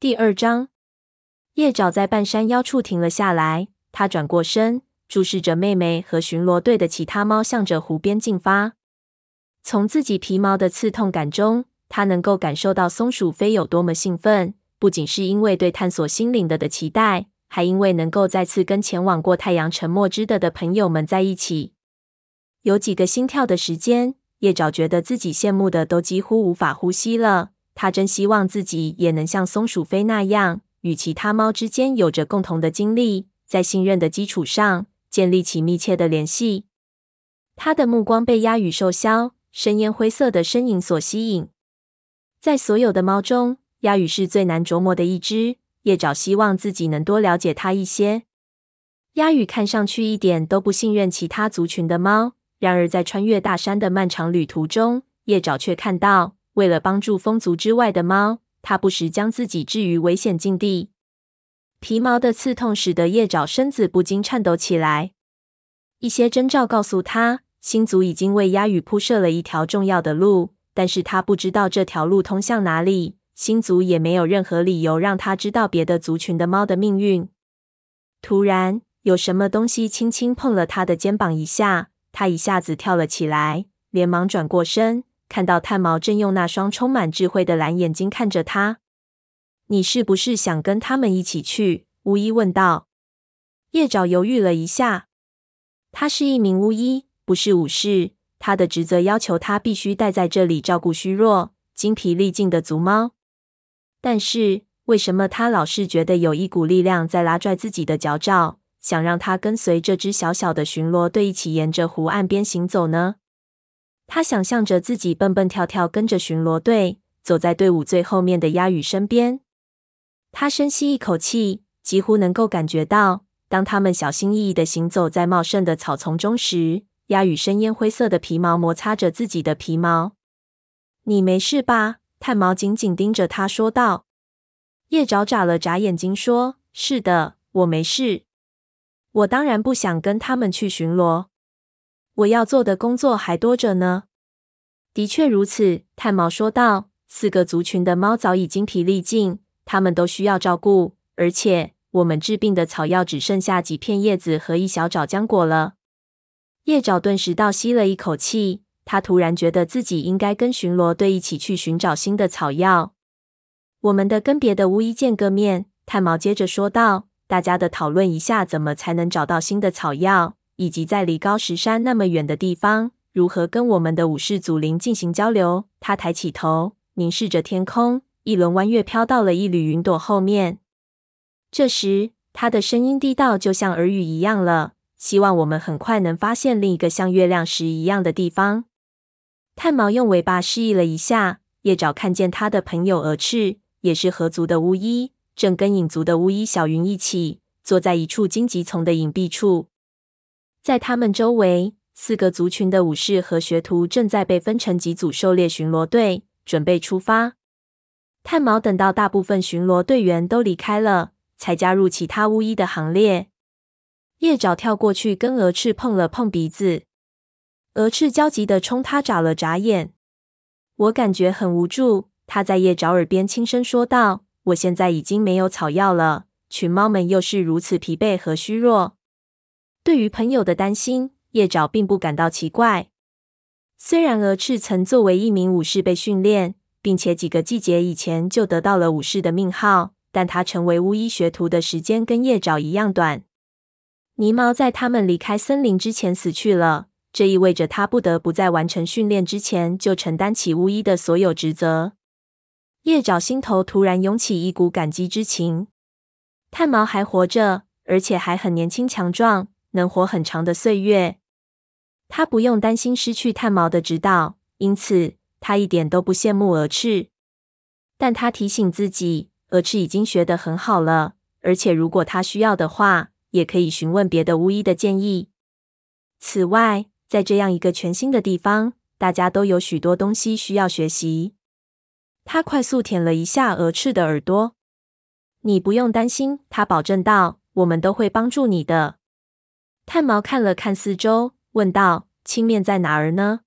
第二章，叶爪在半山腰处停了下来。他转过身，注视着妹妹和巡逻队的其他猫，向着湖边进发。从自己皮毛的刺痛感中，他能够感受到松鼠飞有多么兴奋。不仅是因为对探索新领地的期待，还因为能够再次跟前往过太阳沉没之地的朋友们在一起。有几个心跳的时间，叶爪觉得自己羡慕的都几乎无法呼吸了。他真希望自己也能像松鼠飞那样，与其他猫之间有着共同的经历，在信任的基础上建立起密切的联系。他的目光被鸦羽瘦削、深烟灰色的身影所吸引。在所有的猫中，鸦羽是最难琢磨的一只。叶爪希望自己能多了解它一些。鸦羽看上去一点都不信任其他族群的猫，然而在穿越大山的漫长旅途中，叶爪却看到。为了帮助风族之外的猫，他不时将自己置于危险境地。皮毛的刺痛使得叶爪身子不禁颤抖起来。一些征兆告诉他，新族已经为鸦羽铺设了一条重要的路，但是他不知道这条路通向哪里。新族也没有任何理由让他知道别的族群的猫的命运。突然，有什么东西轻轻碰了他的肩膀一下，他一下子跳了起来，连忙转过身。看到炭毛正用那双充满智慧的蓝眼睛看着他，你是不是想跟他们一起去？巫医问道。叶爪犹豫了一下，他是一名巫医，不是武士。他的职责要求他必须待在这里照顾虚弱、精疲力尽的族猫。但是为什么他老是觉得有一股力量在拉拽自己的脚爪，想让他跟随这支小小的巡逻队一起沿着湖岸边行走呢？他想象着自己蹦蹦跳跳跟着巡逻队走在队伍最后面的鸭羽身边。他深吸一口气，几乎能够感觉到，当他们小心翼翼地行走在茂盛的草丛中时，鸭羽深烟灰色的皮毛摩擦着自己的皮毛。“你没事吧？”炭毛紧紧盯着他说道。叶爪眨了眨眼睛说：“是的，我没事。我当然不想跟他们去巡逻。”我要做的工作还多着呢。的确如此，炭毛说道。四个族群的猫早已精疲力尽，它们都需要照顾，而且我们治病的草药只剩下几片叶子和一小爪浆果了。叶爪顿时倒吸了一口气，他突然觉得自己应该跟巡逻队一起去寻找新的草药。我们得跟别的巫医见个面，炭毛接着说道。大家的讨论一下，怎么才能找到新的草药。以及在离高石山那么远的地方，如何跟我们的武士祖灵进行交流？他抬起头，凝视着天空，一轮弯月飘到了一缕云朵后面。这时，他的声音低到就像耳语一样了。希望我们很快能发现另一个像月亮石一样的地方。炭毛用尾巴示意了一下，叶爪看见他的朋友蛾翅，也是河族的巫医，正跟影族的巫医小云一起坐在一处荆棘丛的隐蔽处。在他们周围，四个族群的武士和学徒正在被分成几组狩猎巡逻队，准备出发。炭毛等到大部分巡逻队员都离开了，才加入其他巫医的行列。叶爪跳过去跟蛾翅碰了碰鼻子，蛾翅焦急地冲他眨了眨眼。我感觉很无助，他在叶爪耳边轻声说道：“我现在已经没有草药了，群猫们又是如此疲惫和虚弱。”对于朋友的担心，叶爪并不感到奇怪。虽然蛾翅曾作为一名武士被训练，并且几个季节以前就得到了武士的命号，但他成为巫医学徒的时间跟叶爪一样短。泥毛在他们离开森林之前死去了，这意味着他不得不在完成训练之前就承担起巫医的所有职责。叶爪心头突然涌起一股感激之情。炭毛还活着，而且还很年轻强壮。能活很长的岁月，他不用担心失去炭毛的指导，因此他一点都不羡慕鹅翅。但他提醒自己，鹅翅已经学得很好了，而且如果他需要的话，也可以询问别的巫医的建议。此外，在这样一个全新的地方，大家都有许多东西需要学习。他快速舔了一下鹅翅的耳朵。“你不用担心。”他保证道，“我们都会帮助你的。”炭毛看了看四周，问道：“青面在哪儿呢？”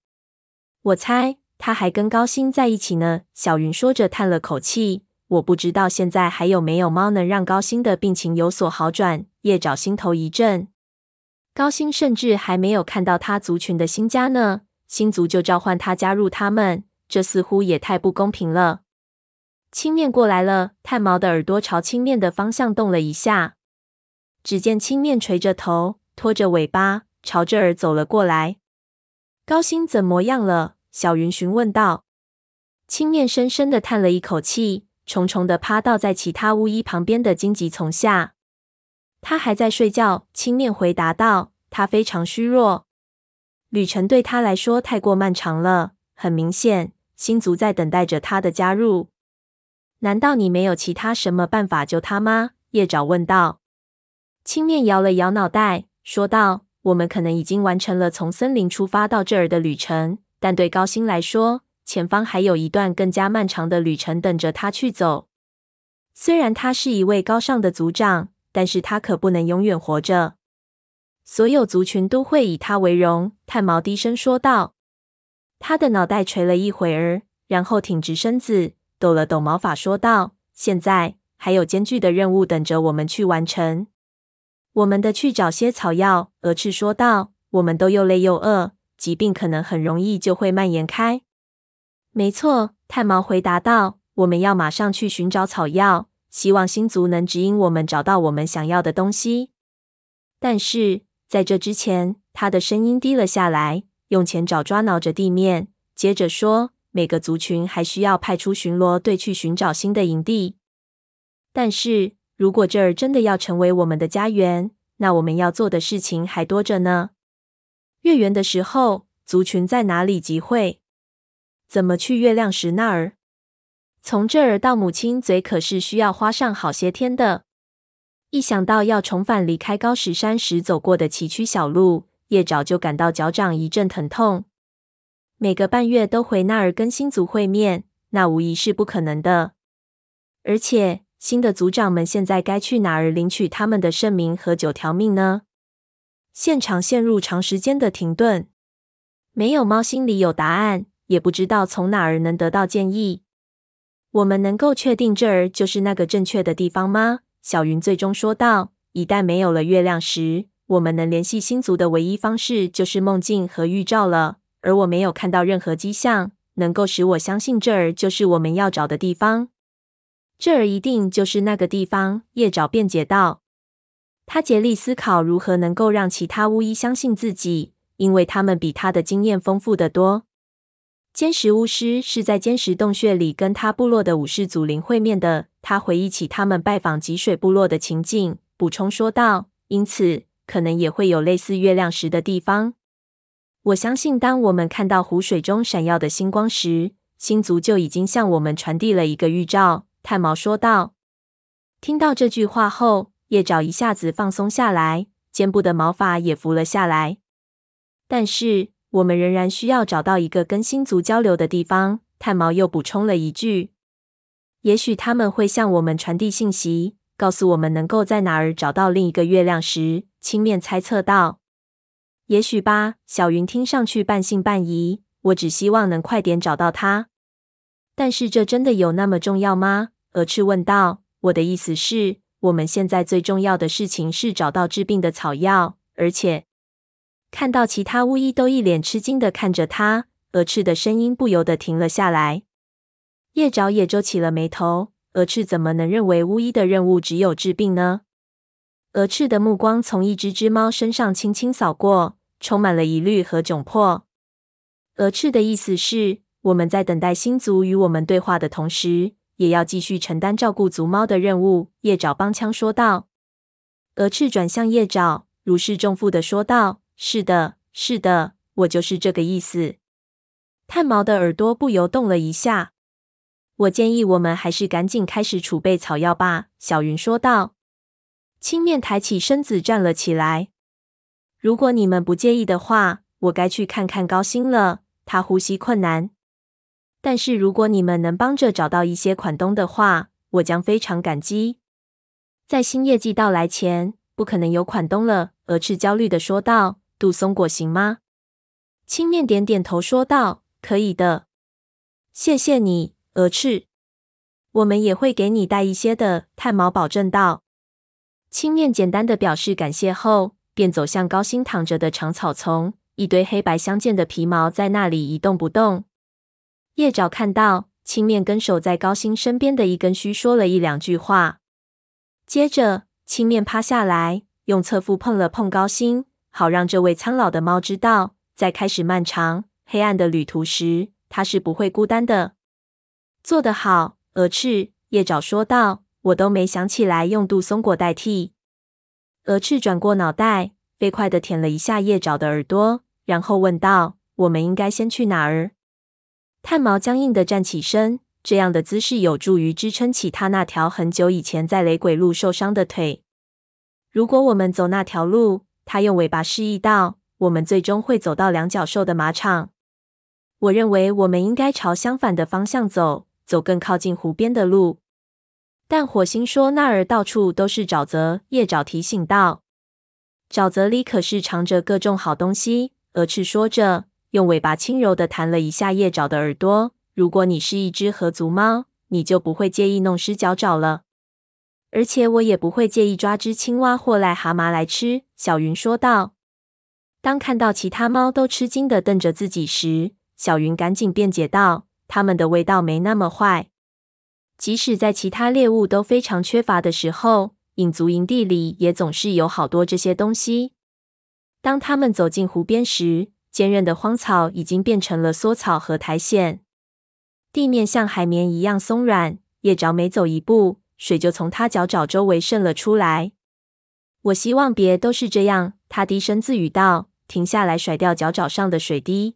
我猜他还跟高星在一起呢。小云说着，叹了口气：“我不知道现在还有没有猫能让高星的病情有所好转。叶爪心头一震，高星甚至还没有看到他族群的新家呢，新族就召唤他加入他们，这似乎也太不公平了。青面过来了，炭毛的耳朵朝青面的方向动了一下，只见青面垂着头，拖着尾巴，朝这儿走了过来。高星怎么样了？小云询问道。青面深深的叹了一口气，重重的趴倒在其他巫医旁边的荆棘丛下。他还在睡觉。青面回答道：“他非常虚弱，旅程对他来说太过漫长了。很明显，星族在等待着他的加入。难道你没有其他什么办法救他吗？”叶爪问道。青面摇了摇脑袋，说道：“我们可能已经完成了从森林出发到这儿的旅程，但对高星来说，前方还有一段更加漫长的旅程等着他去走。虽然他是一位高尚的族长，但是他可不能永远活着。所有族群都会以他为荣。”炭毛低声说道。他的脑袋垂了一会儿，然后挺直身子，抖了抖毛发，说道：“现在还有艰巨的任务等着我们去完成。我们得去找些草药。”鹅翅说道：“我们都又累又饿，疾病可能很容易就会蔓延开。”没错，炭毛回答道：“我们要马上去寻找草药，希望星族能指引我们找到我们想要的东西。但是在这之前，他的声音低了下来，用前爪抓挠着地面，接着说：每个族群还需要派出巡逻队去寻找新的营地。但是如果这儿真的要成为我们的家园，那我们要做的事情还多着呢。月圆的时候，族群在哪里集会？”怎么去月亮石那儿？从这儿到母亲嘴可是需要花上好些天的。一想到要重返离开高石山时走过的崎岖小路，叶爪就感到脚掌一阵疼痛。每个半月都回那儿跟星族会面，那无疑是不可能的。而且新的族长们现在该去哪儿领取他们的圣名和九条命呢？现场陷入长时间的停顿，没有猫心里有答案。也不知道从哪儿能得到建议。我们能够确定这儿就是那个正确的地方吗？小云最终说道。一旦没有了月亮时，我们能联系星族的唯一方式就是梦境和预兆了。而我没有看到任何迹象能够使我相信这儿就是我们要找的地方。这儿一定就是那个地方，叶爪辩解道。他竭力思考如何能够让其他巫医相信自己，因为他们比他的经验丰富得多。坚石巫师是在坚石洞穴里跟他部落的武士祖灵会面的。他回忆起他们拜访汲水部落的情景，补充说道：“因此，可能也会有类似月亮石的地方。我相信，当我们看到湖水中闪耀的星光时，星族就已经向我们传递了一个预兆。”炭毛说道。听到这句话后，叶爪一下子放松下来，肩部的毛发也浮了下来。但是。我们仍然需要找到一个跟星族交流的地方。炭毛又补充了一句：“也许他们会向我们传递信息，告诉我们能够在哪儿找到另一个月亮石。”青面猜测道：“也许吧。”小云听上去半信半疑。我只希望能快点找到它。但是这真的有那么重要吗？蛾翅问道。我的意思是，我们现在最重要的事情是找到治病的草药，而且……看到其他巫医都一脸吃惊的看着他，蛾翅的声音不由得停了下来。叶爪也皱起了眉头。蛾翅怎么能认为巫医的任务只有治病呢？蛾翅的目光从一只只猫身上轻轻扫过，充满了疑虑和窘迫。蛾翅的意思是，我们在等待星族与我们对话的同时，也要继续承担照顾族猫的任务。叶爪帮腔说道。鹅翅转向叶爪，如释重负的说道。是的，是的，我就是这个意思。炭毛的耳朵不由动了一下。我建议我们还是赶紧开始储备草药吧。”小云说道。青面抬起身子站了起来。“如果你们不介意的话，我该去看看高星了。他呼吸困难。但是如果你们能帮着找到一些款东的话，我将非常感激。在新业绩到来前，不可能有款东了。”鹅翅焦虑的说道。杜松果行吗？青面点点头说道：“可以的，谢谢你，鹅翅。”我们也会给你带一些的。”炭毛保证道。青面简单的表示感谢后，便走向高星躺着的长草丛，一堆黑白相间的皮毛在那里一动不动。叶爪看到青面跟守在高星身边的一根须说了一两句话，接着青面趴下来，用侧腹碰了碰高星，好让这位苍老的猫知道，在开始漫长黑暗的旅途时，它是不会孤单的。做得好，鹅翅，叶爪说道。我都没想起来用杜松果代替。鹅翅转过脑袋，飞快地舔了一下叶爪的耳朵，然后问道：“我们应该先去哪儿？”炭毛僵硬地站起身，这样的姿势有助于支撑起他那条很久以前在雷鬼路受伤的腿。如果我们走那条路，他用尾巴示意道：“我们最终会走到两脚兽的马场。”我认为我们应该朝相反的方向走，走更靠近湖边的路。但火星说那儿到处都是沼泽，叶爪提醒道：“沼泽里可是藏着各种好东西。”鹅翅说着，用尾巴轻柔地弹了一下叶爪的耳朵。如果你是一只合足猫，你就不会介意弄湿脚爪了。而且我也不会介意抓只青蛙或癞蛤蟆来吃。”小云说道。当看到其他猫都吃惊地瞪着自己时，小云赶紧辩解道：“它们的味道没那么坏。”即使在其他猎物都非常缺乏的时候，影族营地里也总是有好多这些东西。当他们走进湖边时，坚韧的荒草已经变成了梭草和苔藓，地面像海绵一样松软。叶爪每走一步，水就从他脚爪周围渗了出来。我希望别都是这样，他低声自语道，停下来甩掉脚爪上的水滴。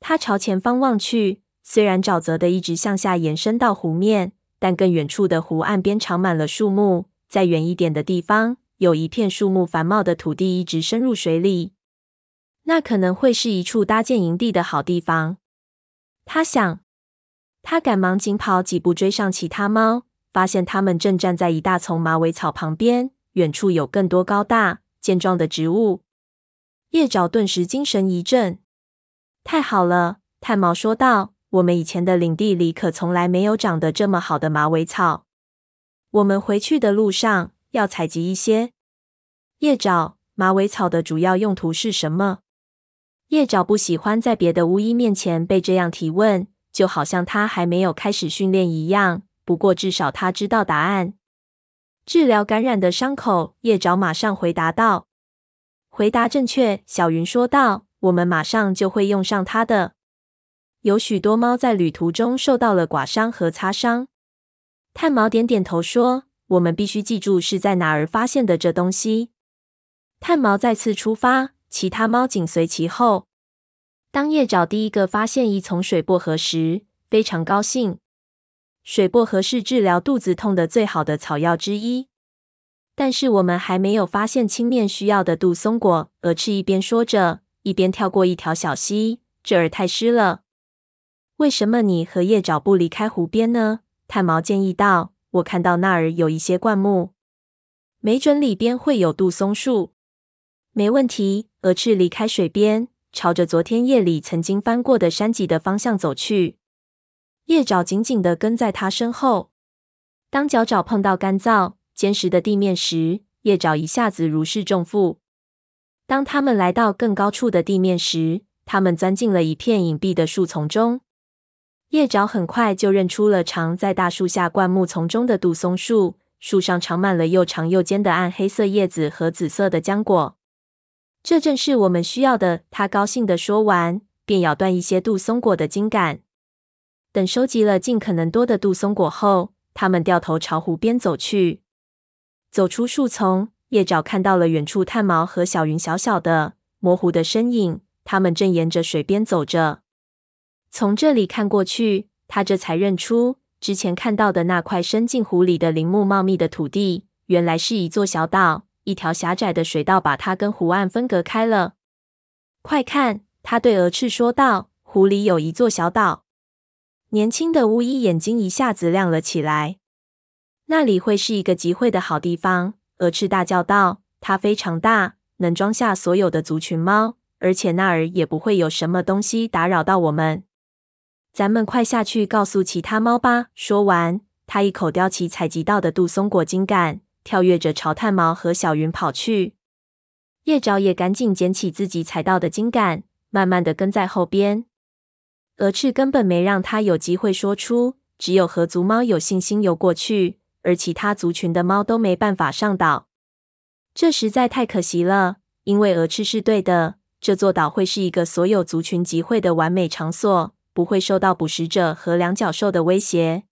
他朝前方望去。虽然沼泽的一直向下延伸到湖面，但更远处的湖岸边长满了树木。再远一点的地方，有一片树木繁茂的土地一直深入水里。那可能会是一处搭建营地的好地方。他想，他赶忙紧跑几步追上其他猫，发现它们正站在一大丛马尾草旁边，远处有更多高大健壮的植物。叶爪顿时精神一振。太好了，炭毛说道。我们以前的领地里可从来没有长得这么好的马尾草。我们回去的路上要采集一些。叶爪，马尾草的主要用途是什么？叶爪不喜欢在别的巫医面前被这样提问，就好像他还没有开始训练一样。不过至少他知道答案。治疗感染的伤口。叶爪马上回答道：“回答正确。”小云说道：“我们马上就会用上它的。”有许多猫在旅途中受到了刮伤和擦伤。炭毛点点头说：“我们必须记住是在哪儿发现的这东西。”炭毛再次出发，其他猫紧随其后。当叶爪第一个发现一丛水薄荷时，非常高兴。水薄荷是治疗肚子痛的最好的草药之一。但是我们还没有发现青面需要的杜松果。鹅翅一边说着，一边跳过一条小溪，这儿太湿了。为什么你和叶爪不离开湖边呢？探毛建议道。我看到那儿有一些灌木，没准里边会有杜松树。没问题。鹅翅离开水边，朝着昨天夜里曾经翻过的山脊的方向走去。叶爪紧紧地跟在他身后。当脚爪碰到干燥、坚实的地面时，叶爪一下子如释重负。当他们来到更高处的地面时，他们钻进了一片隐蔽的树丛中。叶爪很快就认出了藏在大树下灌木丛中的杜松树，树上长满了又长又尖的暗黑色叶子和紫色的浆果。这正是我们需要的。他高兴地说完，便咬断一些杜松果的茎杆。等收集了尽可能多的杜松果后，他们掉头朝湖边走去。走出树丛，叶爪看到了远处炭毛和小云小小的、模糊的身影，他们正沿着水边走着。从这里看过去，他这才认出之前看到的那块伸进湖里的林木茂密的土地，原来是一座小岛。一条狭窄的水道把它跟湖岸分隔开了。快看，他对鹅翅说道：“湖里有一座小岛。”年轻的巫医眼睛一下子亮了起来。那里会是一个集会的好地方。鹅翅大叫道：“它非常大，能装下所有的族群猫，而且那儿也不会有什么东西打扰到我们。”咱们快下去告诉其他猫吧！说完，他一口叼起采集到的杜松果茎杆，跳跃着朝炭毛和小云跑去。叶爪也赶紧捡起自己踩到的茎杆，慢慢的跟在后边。鹅翅根本没让他有机会说出，只有河族猫有信心游过去，而其他族群的猫都没办法上岛。这实在太可惜了，因为鹅翅是对的，这座岛会是一个所有族群集会的完美场所，不会受到捕食者和两脚兽的威胁。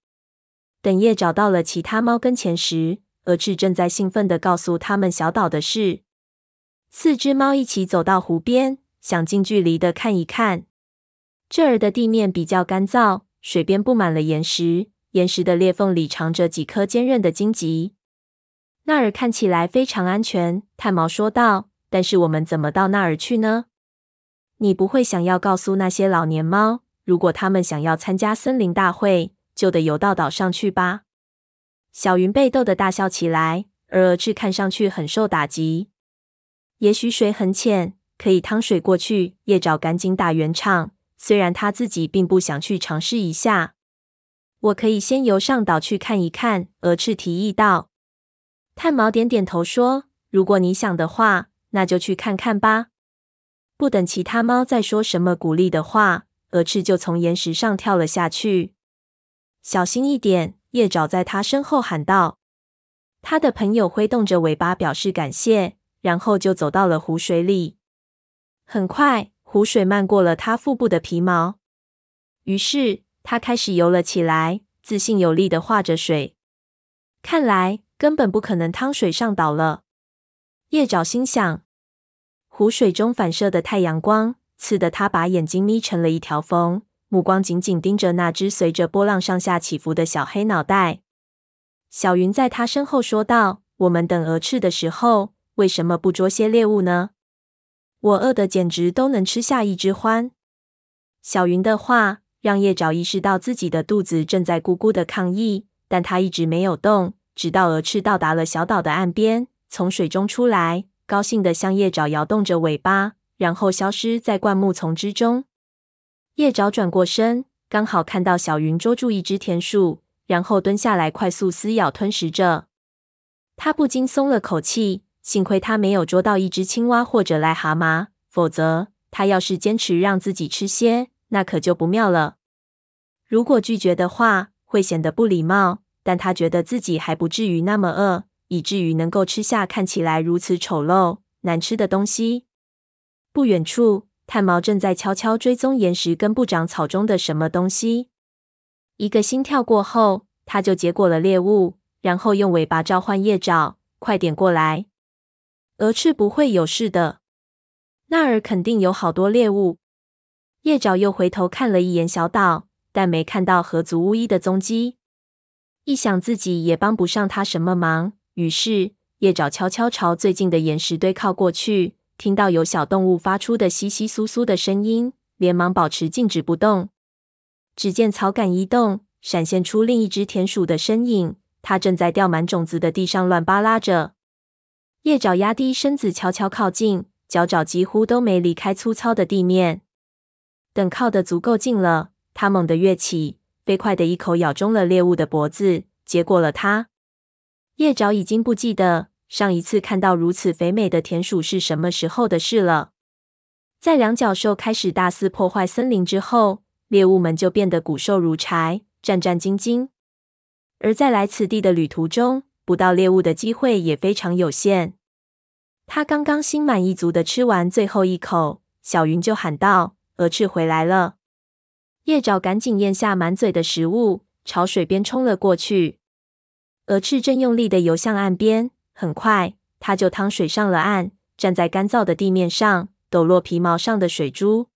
等叶找到了其他猫跟前时，蛾翅正在兴奋地告诉他们小岛的事。四只猫一起走到湖边，想近距离的看一看。这儿的地面比较干燥，水边布满了岩石，岩石的裂缝里藏着几颗坚韧的荆棘。那儿看起来非常安全，炭毛说道。但是我们怎么到那儿去呢？你不会想要告诉那些老年猫，如果他们想要参加森林大会，就得游到岛上去吧？小云被逗得大笑起来，而鹅翅看上去很受打击。也许水很浅，可以趟水过去。叶爪赶紧打圆场，虽然他自己并不想去尝试一下。我可以先游上岛去看一看。鹅翅提议道。炭毛点点头说：“如果你想的话，那就去看看吧。”不等其他猫再说什么鼓励的话，鹅翅就从岩石上跳了下去。小心一点！叶爪在他身后喊道。他的朋友挥动着尾巴表示感谢，然后就走到了湖水里。很快，湖水漫过了他腹部的皮毛，于是他开始游了起来，自信有力的划着水。看来根本不可能趟水上岛了。叶爪心想。湖水中反射的太阳光刺得他把眼睛眯成了一条缝。目光紧紧盯着那只随着波浪上下起伏的小黑脑袋，小云在他身后说道：“我们等蛾翅的时候，为什么不捉些猎物呢？我饿得简直都能吃下一只獾。”小云的话让叶爪意识到自己的肚子正在咕咕的抗议，但他一直没有动，直到蛾翅到达了小岛的岸边，从水中出来，高兴的向叶爪摇动着尾巴，然后消失在灌木丛之中。叶爪转过身，刚好看到小云捉住一只田鼠，然后蹲下来快速撕咬吞食着。他不禁松了口气，幸亏他没有捉到一只青蛙或者癞蛤蟆，否则他要是坚持让自己吃些，那可就不妙了。如果拒绝的话，会显得不礼貌，但他觉得自己还不至于那么饿，以至于能够吃下看起来如此丑陋、难吃的东西。不远处。炭毛正在悄悄追踪岩石根部长草中的什么东西。一个心跳过后，他就结果了猎物，然后用尾巴召唤叶爪：“快点过来！蛾翅不会有事的，那儿肯定有好多猎物。”叶爪又回头看了一眼小岛，但没看到河族巫医的踪迹。一想自己也帮不上他什么忙，于是叶爪悄悄朝最近的岩石堆靠过去。听到有小动物发出的窸窸窣窣的声音，连忙保持静止不动。只见草杆一动，闪现出另一只田鼠的身影，它正在掉满种子的地上乱扒拉着。叶爪压低身子，悄悄靠近，脚爪几乎都没离开粗糙的地面。等靠得足够近了，它猛地跃起，飞快的一口咬中了猎物的脖子，结果了它。叶爪已经不记得。上一次看到如此肥美的田鼠是什么时候的事了？在两脚兽开始大肆破坏森林之后，猎物们就变得骨瘦如柴、战战兢兢。而在来此地的旅途中，捕到猎物的机会也非常有限。他刚刚心满意足的吃完最后一口，小云就喊道：“鹅翅回来了！”叶爪赶紧咽下满嘴的食物，朝水边冲了过去。鹅翅正用力的游向岸边。很快，他就趟水上了岸，站在干燥的地面上，抖落皮毛上的水珠。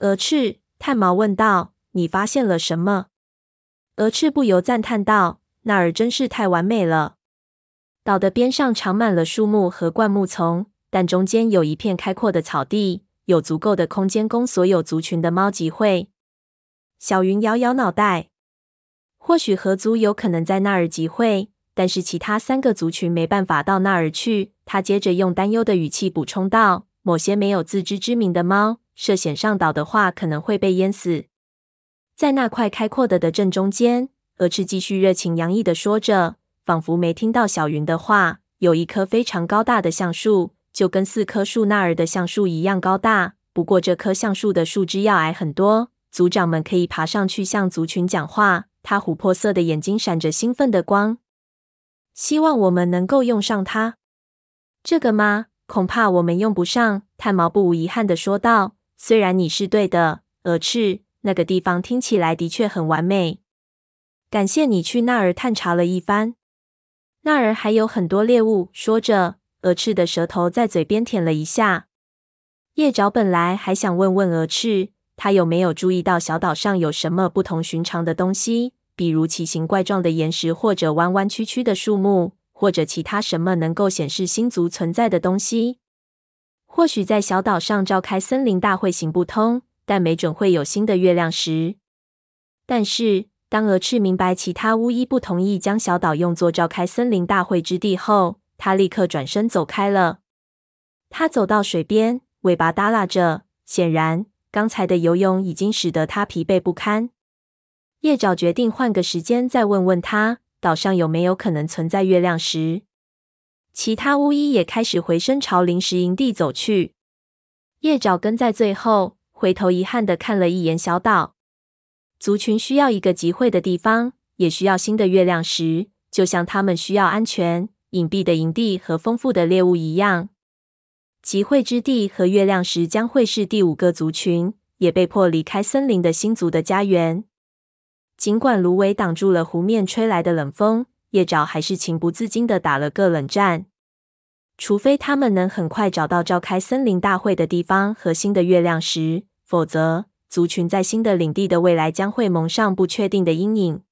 鹅翅，探毛问道：“你发现了什么？”鹅翅不由赞叹道：“那儿真是太完美了。岛的边上长满了树木和灌木丛，但中间有一片开阔的草地，有足够的空间供所有族群的猫集会。”小云摇摇脑袋：“或许河族有可能在那儿集会。”但是其他三个族群没办法到那儿去。他接着用担忧的语气补充道：“某些没有自知之明的猫，涉险上岛的话，可能会被淹死。”在那块开阔的的正中间，鹅翅继续热情洋溢地说着，仿佛没听到小云的话。有一棵非常高大的橡树，就跟四棵树那儿的橡树一样高大。不过这棵橡树的树枝要矮很多，族长们可以爬上去向族群讲话。他琥珀色的眼睛闪着兴奋的光。希望我们能够用上它。这个吗？恐怕我们用不上。炭毛不无遗憾的说道。虽然你是对的，蛾翅，那个地方听起来的确很完美。感谢你去那儿探查了一番。那儿还有很多猎物。说着，蛾翅的舌头在嘴边舔了一下。叶爪本来还想问问鹅翅，他有没有注意到小岛上有什么不同寻常的东西。比如奇形怪状的岩石，或者弯弯曲曲的树木，或者其他什么能够显示星族存在的东西。或许在小岛上召开森林大会行不通，但没准会有新的月亮石。但是，当鹅翅明白其他巫医不同意将小岛用作召开森林大会之地后，他立刻转身走开了。他走到水边，尾巴耷拉着，显然刚才的游泳已经使得他疲惫不堪。叶爪决定换个时间再问问他，岛上有没有可能存在月亮石。其他巫医也开始回身朝临时营地走去。叶爪跟在最后，回头遗憾地看了一眼小岛。族群需要一个集会的地方，也需要新的月亮石，就像他们需要安全、隐蔽的营地和丰富的猎物一样。集会之地和月亮石将会是第五个族群，也被迫离开森林的星族的家园。尽管芦苇挡住了湖面吹来的冷风，叶爪还是情不自禁的打了个冷战。除非他们能很快找到召开森林大会的地方和新的月亮石，否则族群在新的领地的未来将会蒙上不确定的阴影。